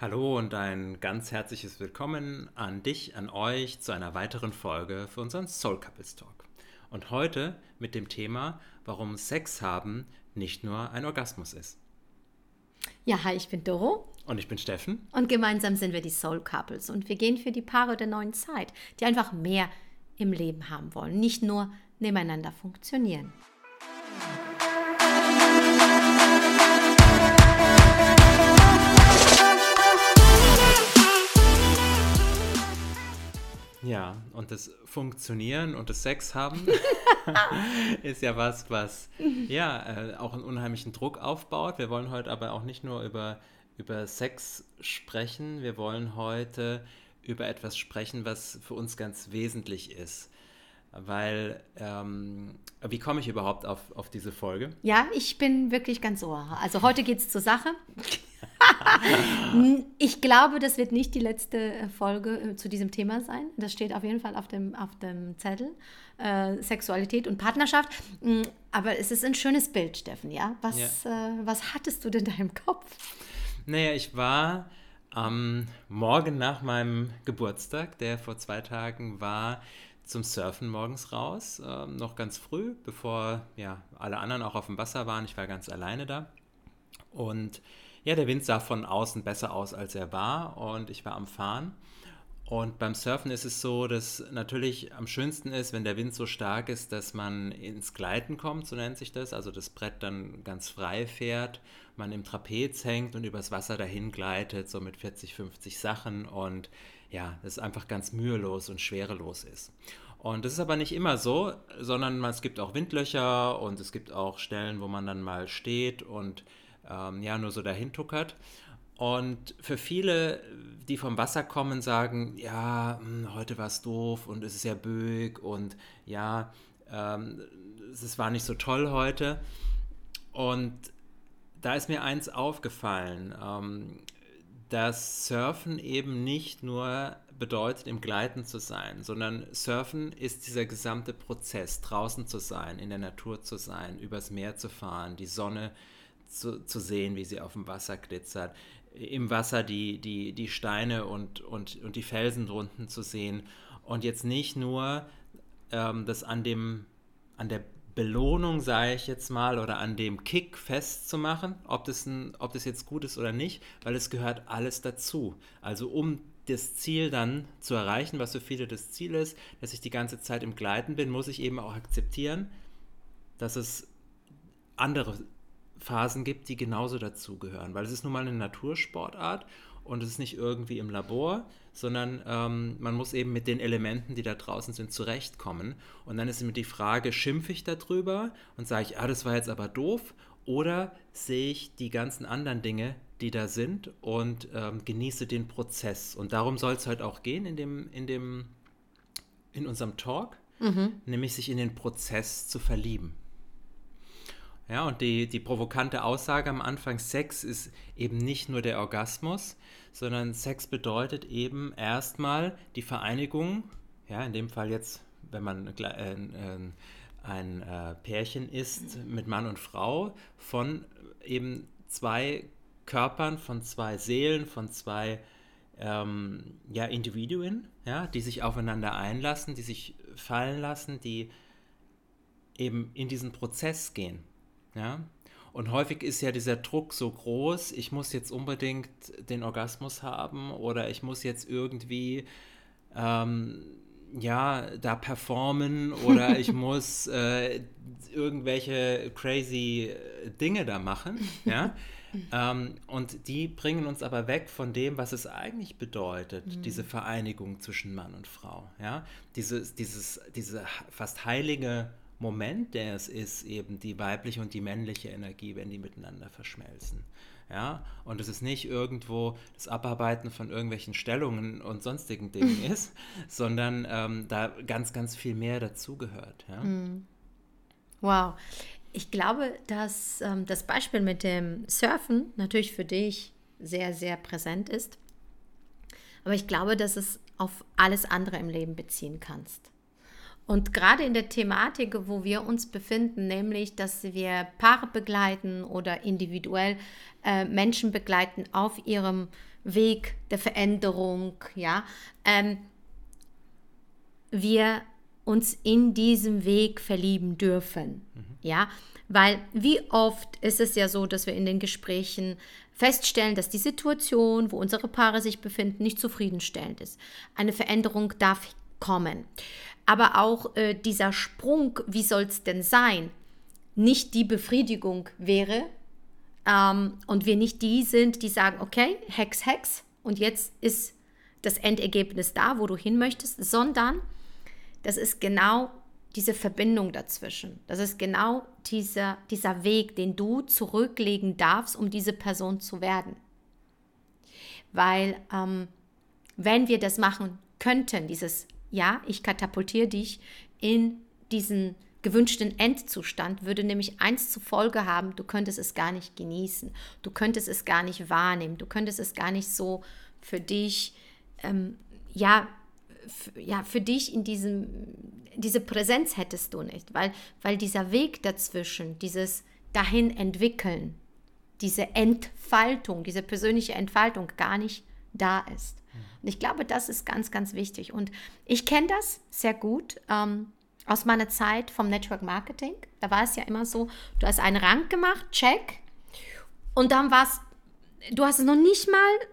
Hallo und ein ganz herzliches Willkommen an dich, an euch zu einer weiteren Folge für unseren Soul Couples Talk. Und heute mit dem Thema, warum Sex haben nicht nur ein Orgasmus ist. Ja, hi, ich bin Doro. Und ich bin Steffen. Und gemeinsam sind wir die Soul Couples. Und wir gehen für die Paare der neuen Zeit, die einfach mehr im Leben haben wollen, nicht nur nebeneinander funktionieren. Ja, und das Funktionieren und das Sex haben ist ja was, was ja äh, auch einen unheimlichen Druck aufbaut. Wir wollen heute aber auch nicht nur über, über Sex sprechen, wir wollen heute über etwas sprechen, was für uns ganz wesentlich ist. Weil, ähm, wie komme ich überhaupt auf, auf diese Folge? Ja, ich bin wirklich ganz ohr. Also heute geht es zur Sache. ich glaube, das wird nicht die letzte äh, Folge äh, zu diesem Thema sein. Das steht auf jeden Fall auf dem, auf dem Zettel. Äh, Sexualität und Partnerschaft. Aber es ist ein schönes Bild, Steffen, ja? Was, ja. Äh, was hattest du denn da im Kopf? Naja, ich war am Morgen nach meinem Geburtstag, der vor zwei Tagen war, zum Surfen morgens raus, äh, noch ganz früh, bevor ja, alle anderen auch auf dem Wasser waren. Ich war ganz alleine da. Und ja, der Wind sah von außen besser aus, als er war und ich war am Fahren. Und beim Surfen ist es so, dass natürlich am schönsten ist, wenn der Wind so stark ist, dass man ins Gleiten kommt, so nennt sich das. Also das Brett dann ganz frei fährt, man im Trapez hängt und übers Wasser dahin gleitet, so mit 40, 50 Sachen. Und ja, das einfach ganz mühelos und schwerelos ist. Und das ist aber nicht immer so, sondern es gibt auch Windlöcher und es gibt auch Stellen, wo man dann mal steht und ähm, ja, nur so dahin tuckert. Und für viele, die vom Wasser kommen, sagen, ja, hm, heute war es doof und es ist ja böig und ja, ähm, es war nicht so toll heute. Und da ist mir eins aufgefallen, ähm, dass Surfen eben nicht nur bedeutet, im Gleiten zu sein, sondern Surfen ist dieser gesamte Prozess, draußen zu sein, in der Natur zu sein, übers Meer zu fahren, die Sonne zu, zu sehen, wie sie auf dem Wasser glitzert, im Wasser die, die, die Steine und, und, und die Felsen drunten zu sehen und jetzt nicht nur ähm, das an dem an der Belohnung, sage ich jetzt mal, oder an dem Kick festzumachen, ob das, ein, ob das jetzt gut ist oder nicht, weil es gehört alles dazu. Also um das Ziel dann zu erreichen, was für viele das Ziel ist, dass ich die ganze Zeit im Gleiten bin, muss ich eben auch akzeptieren, dass es andere Phasen gibt, die genauso dazugehören, weil es ist nun mal eine Natursportart und es ist nicht irgendwie im Labor, sondern ähm, man muss eben mit den Elementen, die da draußen sind, zurechtkommen. Und dann ist immer die Frage, schimpfe ich darüber und sage ich, ah, das war jetzt aber doof, oder sehe ich die ganzen anderen Dinge, die da sind und ähm, genieße den Prozess. Und darum soll es heute auch gehen in dem, in dem, in unserem Talk, mhm. nämlich sich in den Prozess zu verlieben. Ja, und die, die provokante Aussage am Anfang, Sex ist eben nicht nur der Orgasmus, sondern Sex bedeutet eben erstmal die Vereinigung, ja, in dem Fall jetzt, wenn man äh, äh, ein äh, Pärchen ist mit Mann und Frau, von eben zwei Körpern, von zwei Seelen, von zwei ähm, ja, Individuen, ja, die sich aufeinander einlassen, die sich fallen lassen, die eben in diesen Prozess gehen. Ja? Und häufig ist ja dieser Druck so groß, ich muss jetzt unbedingt den Orgasmus haben oder ich muss jetzt irgendwie ähm, ja, da performen oder ich muss äh, irgendwelche crazy Dinge da machen. Ja? ähm, und die bringen uns aber weg von dem, was es eigentlich bedeutet, mhm. diese Vereinigung zwischen Mann und Frau. Ja? Dieses, dieses, diese fast heilige Moment, der es ist, eben die weibliche und die männliche Energie, wenn die miteinander verschmelzen. Ja, und es ist nicht irgendwo das Abarbeiten von irgendwelchen Stellungen und sonstigen Dingen ist, sondern ähm, da ganz, ganz viel mehr dazugehört. Ja? Hm. Wow. Ich glaube, dass ähm, das Beispiel mit dem Surfen natürlich für dich sehr, sehr präsent ist. Aber ich glaube, dass es auf alles andere im Leben beziehen kannst. Und gerade in der Thematik, wo wir uns befinden, nämlich, dass wir Paare begleiten oder individuell äh, Menschen begleiten auf ihrem Weg der Veränderung, ja, ähm, wir uns in diesem Weg verlieben dürfen, mhm. ja, weil wie oft ist es ja so, dass wir in den Gesprächen feststellen, dass die Situation, wo unsere Paare sich befinden, nicht zufriedenstellend ist. Eine Veränderung darf kommen. Aber auch äh, dieser Sprung, wie soll es denn sein, nicht die Befriedigung wäre ähm, und wir nicht die sind, die sagen, okay, Hex, Hex und jetzt ist das Endergebnis da, wo du hin möchtest, sondern das ist genau diese Verbindung dazwischen. Das ist genau dieser, dieser Weg, den du zurücklegen darfst, um diese Person zu werden. Weil ähm, wenn wir das machen könnten, dieses Ja, ich katapultiere dich in diesen gewünschten Endzustand, würde nämlich eins zur Folge haben, du könntest es gar nicht genießen, du könntest es gar nicht wahrnehmen, du könntest es gar nicht so für dich, ähm, ja, ja, für dich in diesem, diese Präsenz hättest du nicht, weil, weil dieser Weg dazwischen, dieses dahin entwickeln, diese Entfaltung, diese persönliche Entfaltung gar nicht da ist. Und ich glaube, das ist ganz, ganz wichtig. Und ich kenne das sehr gut ähm, aus meiner Zeit vom Network Marketing. Da war es ja immer so, du hast einen Rang gemacht, check. Und dann war es, du hast es noch nicht mal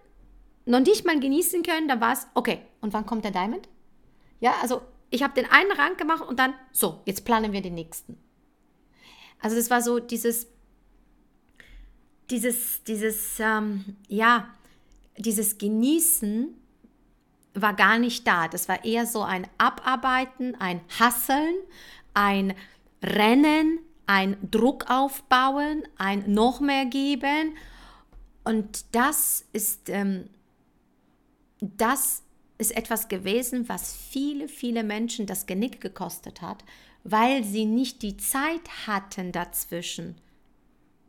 noch nicht mal genießen können, dann war es, okay, und wann kommt der Diamond? Ja, also ich habe den einen Rang gemacht und dann, so, jetzt planen wir den nächsten. Also das war so dieses, dieses, dieses, ähm, ja, dieses Genießen war gar nicht da. Das war eher so ein Abarbeiten, ein Hasseln, ein Rennen, ein Druck aufbauen, ein noch mehr geben. Und das ist ähm, das ist etwas gewesen, was viele, viele Menschen das Genick gekostet hat, weil sie nicht die Zeit hatten dazwischen,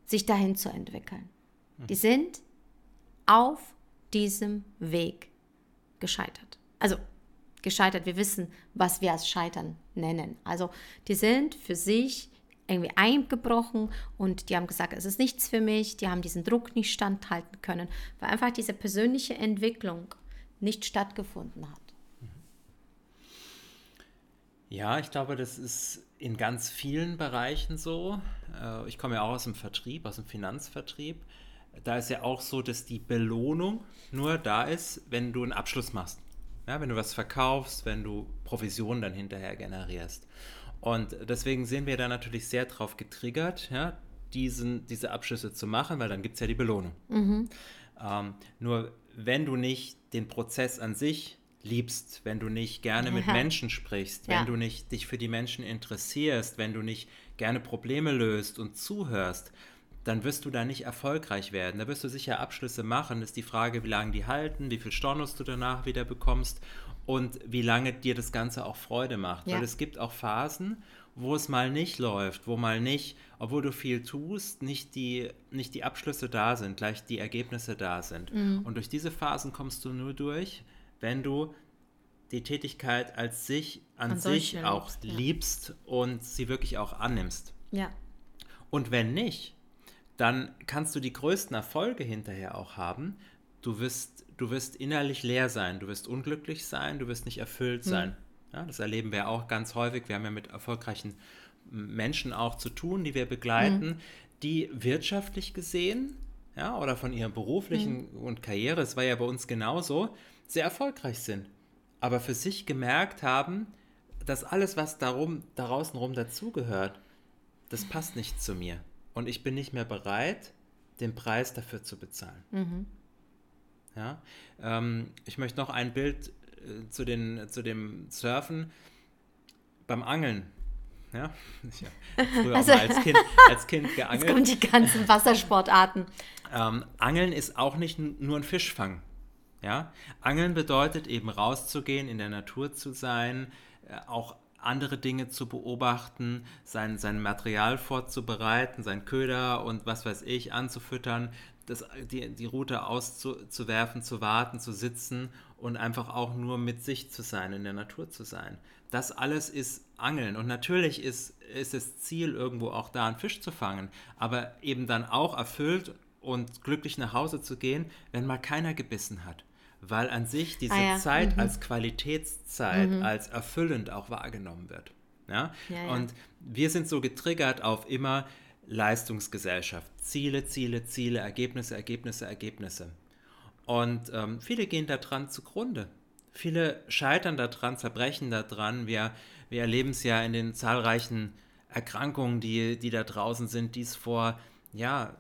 sich dahin zu entwickeln. Die sind auf diesem Weg gescheitert. Also gescheitert, wir wissen, was wir als Scheitern nennen. Also die sind für sich irgendwie eingebrochen und die haben gesagt, es ist nichts für mich, die haben diesen Druck nicht standhalten können, weil einfach diese persönliche Entwicklung nicht stattgefunden hat. Ja, ich glaube, das ist in ganz vielen Bereichen so. Äh, ich komme ja auch aus dem Vertrieb, aus dem Finanzvertrieb. Da ist ja auch so, dass die Belohnung nur da ist, wenn du einen Abschluss machst. Ja, wenn du was verkaufst, wenn du Provisionen dann hinterher generierst. Und deswegen sind wir da natürlich sehr drauf getriggert, ja, diesen, diese Abschlüsse zu machen, weil dann gibt es ja die Belohnung. Mhm. Ähm, nur wenn du nicht den Prozess an sich liebst, wenn du nicht gerne mit Menschen sprichst, wenn ja. du nicht dich für die Menschen interessierst, wenn du nicht gerne Probleme löst und zuhörst, dann wirst du da nicht erfolgreich werden. Da wirst du sicher Abschlüsse machen. Das ist die Frage, wie lange die halten, wie viel Stornos du danach wieder bekommst und wie lange dir das Ganze auch Freude macht. Ja. Weil es gibt auch Phasen, wo es mal nicht läuft, wo mal nicht, obwohl du viel tust, nicht die, nicht die Abschlüsse da sind, gleich die Ergebnisse da sind. Mhm. Und durch diese Phasen kommst du nur durch, wenn du die Tätigkeit als sich an, an sich auch liebst, ja. und sie wirklich auch annimmst. Ja. Und wenn nicht, dann kannst du die größten Erfolge hinterher auch haben. Du wirst, du wirst innerlich leer sein, du wirst unglücklich sein, du wirst nicht erfüllt mhm. sein. Ja, das erleben wir auch ganz häufig. Wir haben ja mit erfolgreichen Menschen auch zu tun, die wir begleiten, mhm. die wirtschaftlich gesehen, ja, oder von ihrem beruflichen mhm. und Karriere, es war ja bei uns genauso, sehr erfolgreich sind. Aber für sich gemerkt haben, dass alles, was darum, da rum dazugehört, das passt nicht zu mir. Und ich bin nicht mehr bereit, den Preis dafür zu bezahlen. Mhm. Ja, ähm, ich möchte noch ein Bild äh, zu, den, zu dem Surfen beim Angeln. Ja, ich habe früher also, mal als kind, als kind geangelt. Jetzt kommen die ganzen Wassersportarten. Ähm, Angeln ist auch nicht nur ein Fischfang. Ja? Angeln bedeutet eben rauszugehen, in der Natur zu sein, äh, auch andere Dinge zu beobachten, sein, sein Material vorzubereiten, sein Köder und was weiß ich anzufüttern, das, die, die Route auszuwerfen, zu warten, zu sitzen und einfach auch nur mit sich zu sein, in der Natur zu sein. Das alles ist Angeln. Und natürlich ist, ist das Ziel irgendwo auch da, einen Fisch zu fangen, aber eben dann auch erfüllt und glücklich nach Hause zu gehen, wenn mal keiner gebissen hat. Weil an sich diese Ah ja, Zeit mhm. als Qualitätszeit, als erfüllend auch wahrgenommen wird. Ja? Ja. Und wir sind so getriggert auf immer Leistungsgesellschaft. Ziele, Ziele, Ziele, Ergebnisse, Ergebnisse, Ergebnisse. Und ähm, viele gehen daran zugrunde. Viele scheitern daran, zerbrechen daran. Wir, wir erleben es ja in den zahlreichen Erkrankungen, die, die da draußen sind, die es vor ja,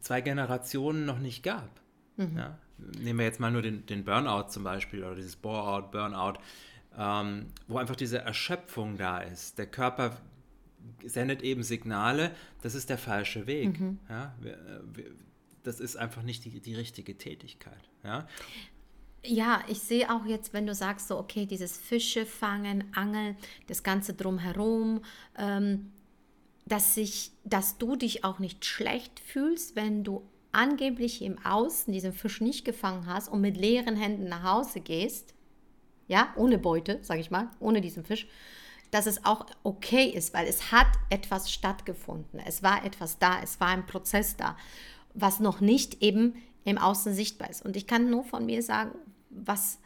zwei Generationen noch nicht gab. Ja? Nehmen wir jetzt mal nur den, den Burnout zum Beispiel oder dieses Bore-out, Burnout, ähm, wo einfach diese Erschöpfung da ist. Der Körper sendet eben Signale, das ist der falsche Weg. Ja? Wir, äh, das ist einfach nicht die, die richtige Tätigkeit. Ja? Ja, ich sehe auch jetzt, wenn du sagst, so, okay, dieses Fische fangen, Angeln, das Ganze drumherum, ähm, dass, sich, dass du dich auch nicht schlecht fühlst, wenn du angeblich im Außen diesen Fisch nicht gefangen hast und mit leeren Händen nach Hause gehst, ja, ohne Beute, sage ich mal, ohne diesen Fisch, dass es auch okay ist, weil es hat etwas stattgefunden, es war etwas da, es war ein Prozess da, was noch nicht eben im Außen sichtbar ist. Und ich kann nur von mir sagen, was,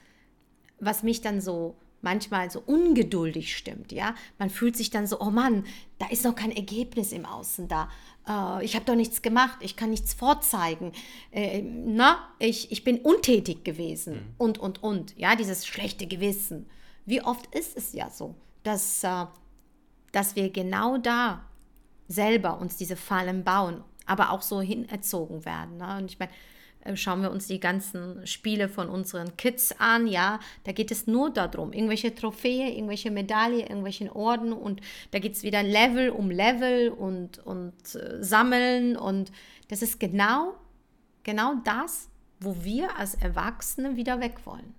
was mich dann so manchmal so ungeduldig stimmt, ja. Man fühlt sich dann so, oh Mann, ist noch kein Ergebnis im Außen da. Äh, ich habe doch nichts gemacht, ich kann nichts vorzeigen. Äh, na, ich, ich bin untätig gewesen und, und, und. Ja, dieses schlechte Gewissen. Wie oft ist es ja so, dass, äh, dass wir genau da selber uns diese Fallen bauen, aber auch so hinerzogen werden. Ne? Und ich meine, schauen wir uns die ganzen Spiele von unseren Kids an, ja, da geht es nur darum, irgendwelche Trophäe, irgendwelche Medaillen, irgendwelchen Orden und da geht es wieder Level um Level und, und äh, Sammeln und das ist genau, genau das, wo wir als Erwachsene wieder weg wollen.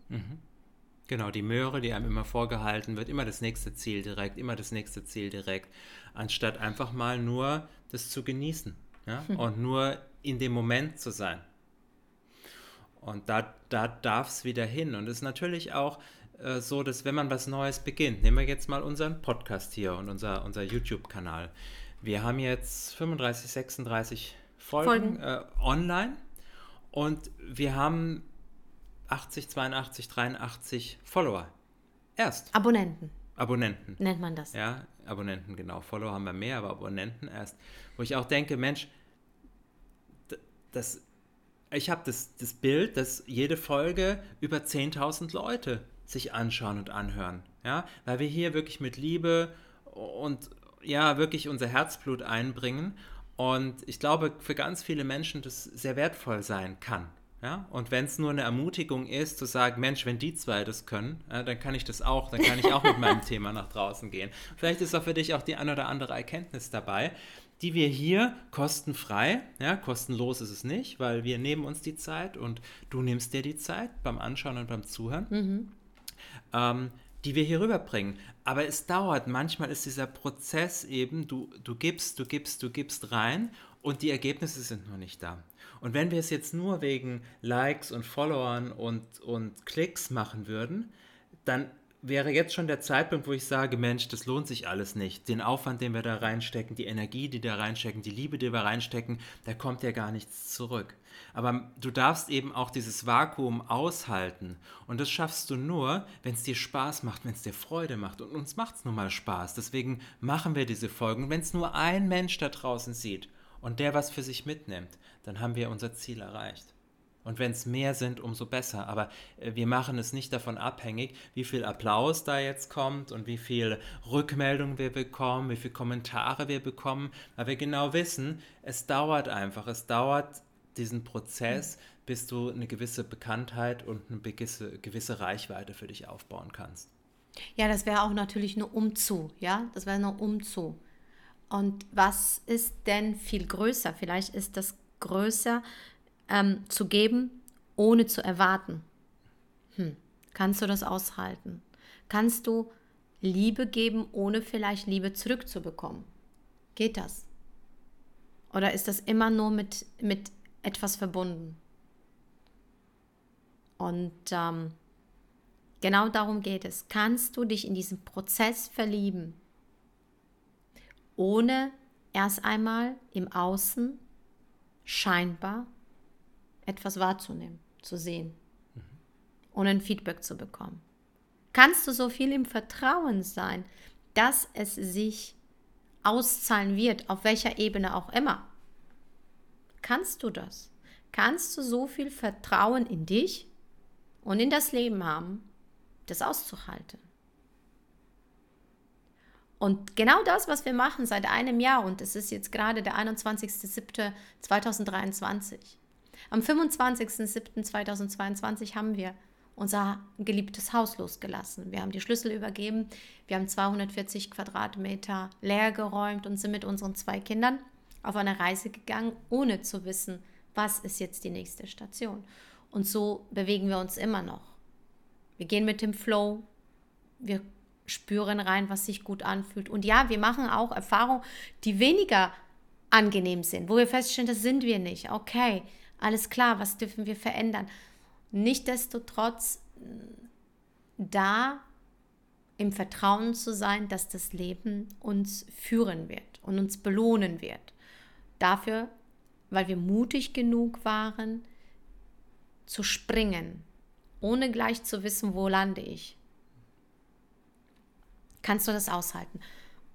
Genau, die Möhre, die einem immer vorgehalten wird, immer das nächste Ziel direkt, immer das nächste Ziel direkt, anstatt einfach mal nur das zu genießen ja? und nur in dem Moment zu sein. Und da, da darf es wieder hin. Und es ist natürlich auch äh, so, dass wenn man was Neues beginnt, nehmen wir jetzt mal unseren Podcast hier und unser, unser YouTube-Kanal. Wir haben jetzt 35, 36 Folgen, Folgen. Äh, online und wir haben 80, 82, 83 Follower. Erst. Abonnenten Abonnenten. nennt man das. Ja, Abonnenten, genau. Follower haben wir mehr, aber Abonnenten erst. Wo ich auch denke, Mensch, das, ich habe das, das Bild, dass jede Folge über 10.000 Leute sich anschauen und anhören. Ja, weil wir hier wirklich mit Liebe und ja, wirklich unser Herzblut einbringen. Und ich glaube, für ganz viele Menschen das sehr wertvoll sein kann. Ja, und wenn es nur eine Ermutigung ist, zu sagen, Mensch, wenn die zwei das können, ja, dann kann ich das auch, dann kann ich auch mit meinem Thema nach draußen gehen. Vielleicht ist auch für dich auch die ein oder andere Erkenntnis dabei, die wir hier kostenfrei, ja, kostenlos ist es nicht, weil wir nehmen uns die Zeit und du nimmst dir die Zeit beim Anschauen und beim Zuhören, ähm, die wir hier rüberbringen. Aber es dauert, manchmal ist dieser Prozess eben, du, du gibst, du gibst, du gibst rein und die Ergebnisse sind noch nicht da. Und wenn wir es jetzt nur wegen Likes und Followern und, und Klicks machen würden, dann wäre jetzt schon der Zeitpunkt, wo ich sage, Mensch, das lohnt sich alles nicht. Den Aufwand, den wir da reinstecken, die Energie, die da reinstecken, die Liebe, die wir reinstecken, da kommt ja gar nichts zurück. Aber du darfst eben auch dieses Vakuum aushalten. Und das schaffst du nur, wenn es dir Spaß macht, wenn es dir Freude macht. Und uns macht es nun mal Spaß. Deswegen machen wir diese Folgen. Wenn es nur ein Mensch da draußen sieht und der was für sich mitnimmt, dann haben wir unser Ziel erreicht. Und wenn es mehr sind, umso besser. Aber äh, wir machen es nicht davon abhängig, wie viel Applaus da jetzt kommt und wie viel Rückmeldung wir bekommen, wie viele Kommentare wir bekommen, weil wir genau wissen, es dauert einfach. Es dauert diesen Prozess, bis du eine gewisse Bekanntheit und eine gewisse, gewisse Reichweite für dich aufbauen kannst. Ja, das wäre auch natürlich nur umzu, ja, das wäre nur umzu. Und was ist denn viel größer? Vielleicht ist das größer ähm, zu geben, ohne zu erwarten. Hm. Kannst du das aushalten? Kannst du Liebe geben, ohne vielleicht Liebe zurückzubekommen? Geht das? Oder ist das immer nur mit, mit etwas verbunden? Und ähm, genau darum geht es. Kannst du dich in diesen Prozess verlieben, ohne erst einmal im Außen scheinbar etwas wahrzunehmen, zu sehen mhm. und ein Feedback zu bekommen? Kannst du so viel im Vertrauen sein, dass es sich auszahlen wird, auf welcher Ebene auch immer? Kannst du das? Kannst du so viel Vertrauen in dich und in das Leben haben, das auszuhalten? Und genau das, was wir machen seit einem Jahr, und es ist jetzt gerade der 21.07.2023. Am 25.07.2022 haben wir unser geliebtes Haus losgelassen. Wir haben die Schlüssel übergeben, wir haben 240 Quadratmeter leer geräumt und sind mit unseren zwei Kindern auf eine Reise gegangen, ohne zu wissen, was ist jetzt die nächste Station. Und so bewegen wir uns immer noch. Wir gehen mit dem Flow, wir spüren rein, was sich gut anfühlt. Und ja, wir machen auch Erfahrungen, die weniger angenehm sind, wo wir feststellen, das sind wir nicht. Okay, alles klar, was dürfen wir verändern? Nichtsdestotrotz da im Vertrauen zu sein, dass das Leben uns führen wird und uns belohnen wird. Dafür, weil wir mutig genug waren, zu springen, ohne gleich zu wissen, wo lande ich kannst du das aushalten.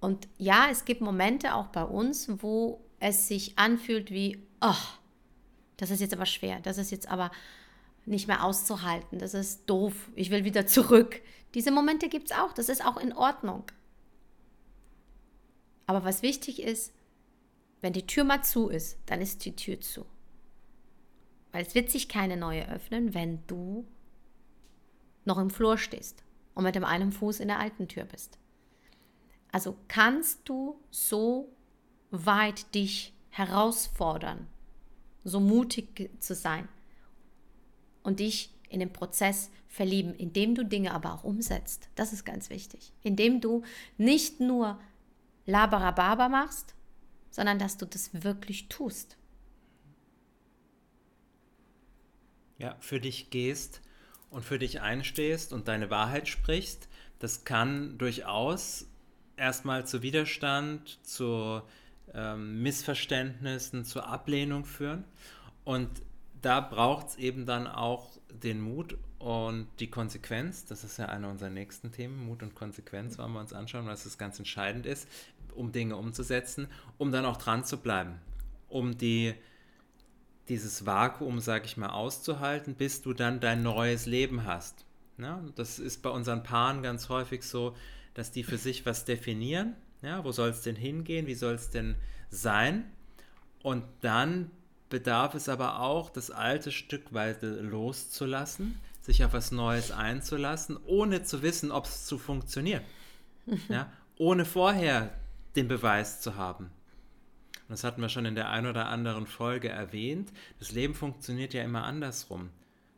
Und ja, es gibt Momente auch bei uns, wo es sich anfühlt wie, oh, das ist jetzt aber schwer, das ist jetzt aber nicht mehr auszuhalten, das ist doof, ich will wieder zurück. Diese Momente gibt es auch, das ist auch in Ordnung. Aber was wichtig ist, wenn die Tür mal zu ist, dann ist die Tür zu. Weil es wird sich keine neue öffnen, wenn du noch im Flur stehst und mit dem einen Fuß in der alten Tür bist. Also kannst du so weit dich herausfordern, so mutig zu sein und dich in den Prozess verlieben, indem du Dinge aber auch umsetzt. Das ist ganz wichtig. Indem du nicht nur Labarababa machst, sondern dass du das wirklich tust. Ja, für dich gehst und für dich einstehst und deine Wahrheit sprichst, das kann durchaus erstmal zu Widerstand, zu ähm, Missverständnissen, zur Ablehnung führen. Und da braucht es eben dann auch den Mut und die Konsequenz. Das ist ja einer unserer nächsten Themen. Mut und Konsequenz wollen wir uns anschauen, was das ganz entscheidend ist, um Dinge umzusetzen, um dann auch dran zu bleiben, um die dieses Vakuum, sag ich mal, auszuhalten, bis du dann dein neues Leben hast. Ja, das ist bei unseren Paaren ganz häufig so, dass die für sich was definieren. Ja, wo soll es denn hingehen? Wie soll es denn sein? Und dann bedarf es aber auch, das alte Stückweise loszulassen, sich auf was Neues einzulassen, ohne zu wissen, ob es zu funktioniert. Ja, ohne vorher den Beweis zu haben das hatten wir schon in der einen oder anderen Folge erwähnt, das Leben funktioniert ja immer andersrum.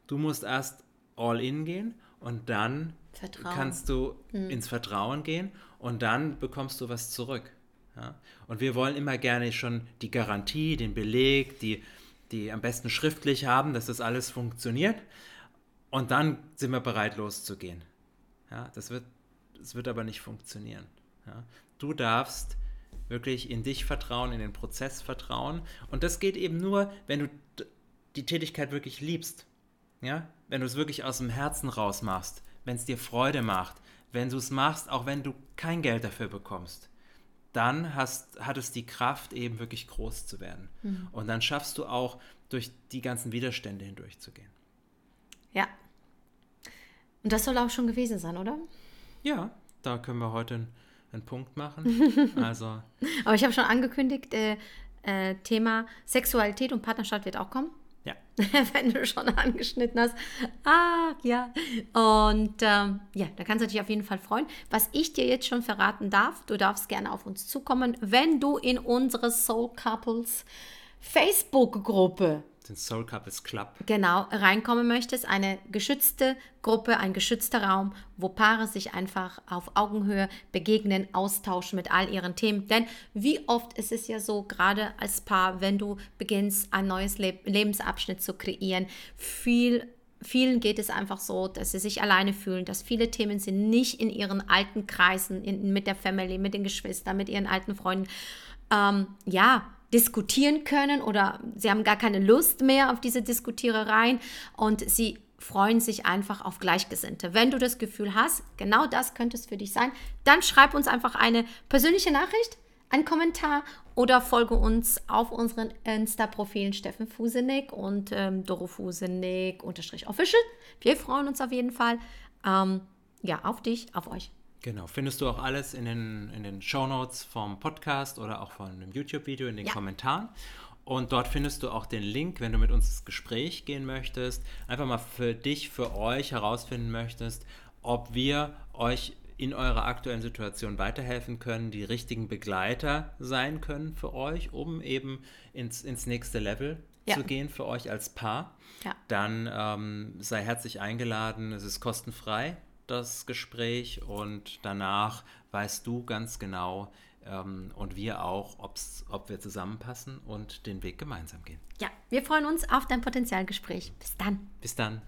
Du musst erst all in gehen und dann Vertrauen. kannst du mhm. ins Vertrauen gehen und dann bekommst du was zurück. Ja? Und wir wollen immer gerne schon die Garantie, den Beleg, die, die am besten schriftlich haben, dass das alles funktioniert. Und dann sind wir bereit loszugehen. Ja? Das, wird, das wird aber nicht funktionieren. Ja? Du darfst wirklich in dich vertrauen, in den Prozess vertrauen. Und das geht eben nur, wenn du die Tätigkeit wirklich liebst. Ja? Wenn du es wirklich aus dem Herzen raus machst, wenn es dir Freude macht, wenn du es machst, auch wenn du kein Geld dafür bekommst, dann hast, hat es die Kraft, eben wirklich groß zu werden. Mhm. Und dann schaffst du auch, durch die ganzen Widerstände hindurchzugehen. Ja. Und das soll auch schon gewesen sein, oder? Ja, da können wir heute einen Punkt machen. Also. Aber ich habe schon angekündigt, äh, äh, Thema Sexualität und Partnerschaft wird auch kommen. Wenn du schon angeschnitten hast. Ah, ja. Und ähm, ja, da kannst du dich auf jeden Fall freuen. Was ich dir jetzt schon verraten darf, du darfst gerne auf uns zukommen, wenn du in unsere Soul Couples Facebook-Gruppe den Soul Couples Club. Genau, reinkommen möchtest, eine geschützte Gruppe, ein geschützter Raum, wo Paare sich einfach auf Augenhöhe begegnen, austauschen mit all ihren Themen. Denn wie oft ist es ja so, gerade als Paar, wenn du beginnst, ein neues Le Lebensabschnitt zu kreieren, viel vielen geht es einfach so, dass sie sich alleine fühlen, dass viele Themen sind nicht in ihren alten Kreisen, in, mit der Family, mit den Geschwistern, mit ihren alten Freunden. Ähm, ja, diskutieren können oder sie haben gar keine Lust mehr auf diese Diskutierereien und sie freuen sich einfach auf Gleichgesinnte. Wenn du das Gefühl hast, genau das könnte es für dich sein, dann schreib uns einfach eine persönliche Nachricht, einen Kommentar oder folge uns auf unseren Insta-Profilen Steffen Fusenig und ähm, Doro Fusenig unterstrich official. Wir freuen uns auf jeden Fall. Ähm, ja, auf dich, auf euch. Genau, findest du auch alles in den, in den Show Notes vom Podcast oder auch von einem YouTube-Video in den ja. Kommentaren. Und dort findest du auch den Link, wenn du mit uns ins Gespräch gehen möchtest, einfach mal für dich, für euch herausfinden möchtest, ob wir euch in eurer aktuellen Situation weiterhelfen können, die richtigen Begleiter sein können für euch, um eben ins, ins nächste Level ja. zu gehen für euch als Paar. Ja. Dann ähm, sei herzlich eingeladen, es ist kostenfrei das Gespräch und danach weißt du ganz genau ähm, und wir auch, ob wir zusammenpassen und den Weg gemeinsam gehen. Ja, wir freuen uns auf dein Potenzialgespräch. Bis dann. Bis dann.